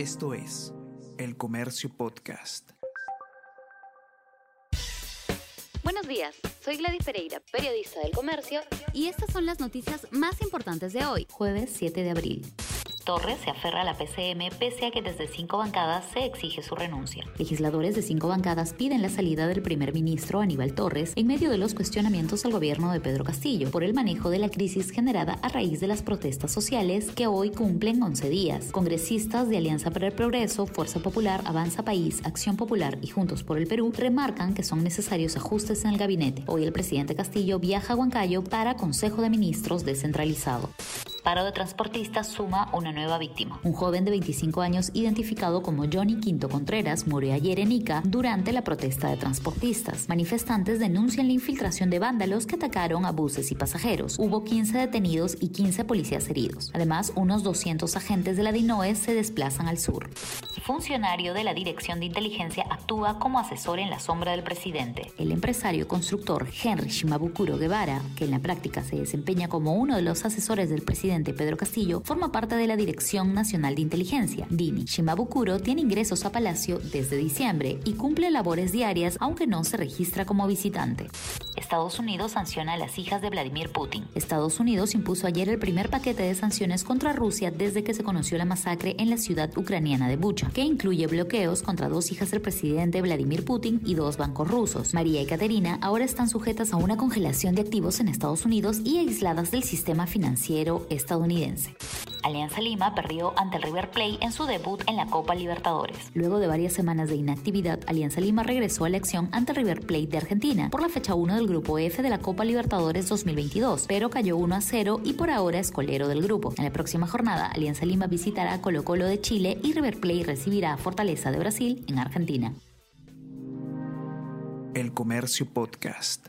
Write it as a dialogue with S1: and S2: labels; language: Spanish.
S1: Esto es El Comercio Podcast.
S2: Buenos días, soy Gladys Pereira, periodista del Comercio, y estas son las noticias más importantes de hoy, jueves 7 de abril. Torres se aferra a la PCM pese a que desde cinco bancadas se exige su renuncia. Legisladores de cinco bancadas piden la salida del primer ministro Aníbal Torres en medio de los cuestionamientos al gobierno de Pedro Castillo por el manejo de la crisis generada a raíz de las protestas sociales que hoy cumplen 11 días. Congresistas de Alianza para el Progreso, Fuerza Popular, Avanza País, Acción Popular y Juntos por el Perú remarcan que son necesarios ajustes en el gabinete. Hoy el presidente Castillo viaja a Huancayo para Consejo de Ministros descentralizado. Paro de transportistas suma una nueva víctima. Un joven de 25 años identificado como Johnny Quinto Contreras murió ayer en Ica durante la protesta de transportistas. Manifestantes denuncian la infiltración de vándalos que atacaron a buses y pasajeros. Hubo 15 detenidos y 15 policías heridos. Además, unos 200 agentes de la DINOE se desplazan al sur. Funcionario de la Dirección de Inteligencia actúa como asesor en la sombra del presidente. El empresario constructor Henry Shimabukuro Guevara, que en la práctica se desempeña como uno de los asesores del presidente, Pedro Castillo forma parte de la Dirección Nacional de Inteligencia, DINI. Shimabukuro tiene ingresos a Palacio desde diciembre y cumple labores diarias aunque no se registra como visitante. Estados Unidos sanciona a las hijas de Vladimir Putin. Estados Unidos impuso ayer el primer paquete de sanciones contra Rusia desde que se conoció la masacre en la ciudad ucraniana de Bucha, que incluye bloqueos contra dos hijas del presidente Vladimir Putin y dos bancos rusos. María y Caterina ahora están sujetas a una congelación de activos en Estados Unidos y aisladas del sistema financiero estadounidense. Alianza Lima perdió ante el River Plate en su debut en la Copa Libertadores. Luego de varias semanas de inactividad, Alianza Lima regresó a la acción ante el River Plate de Argentina por la fecha 1 del Grupo F de la Copa Libertadores 2022, pero cayó 1 a 0 y por ahora es colero del grupo. En la próxima jornada, Alianza Lima visitará a Colo Colo de Chile y River Plate recibirá a Fortaleza de Brasil en Argentina.
S1: El Comercio Podcast.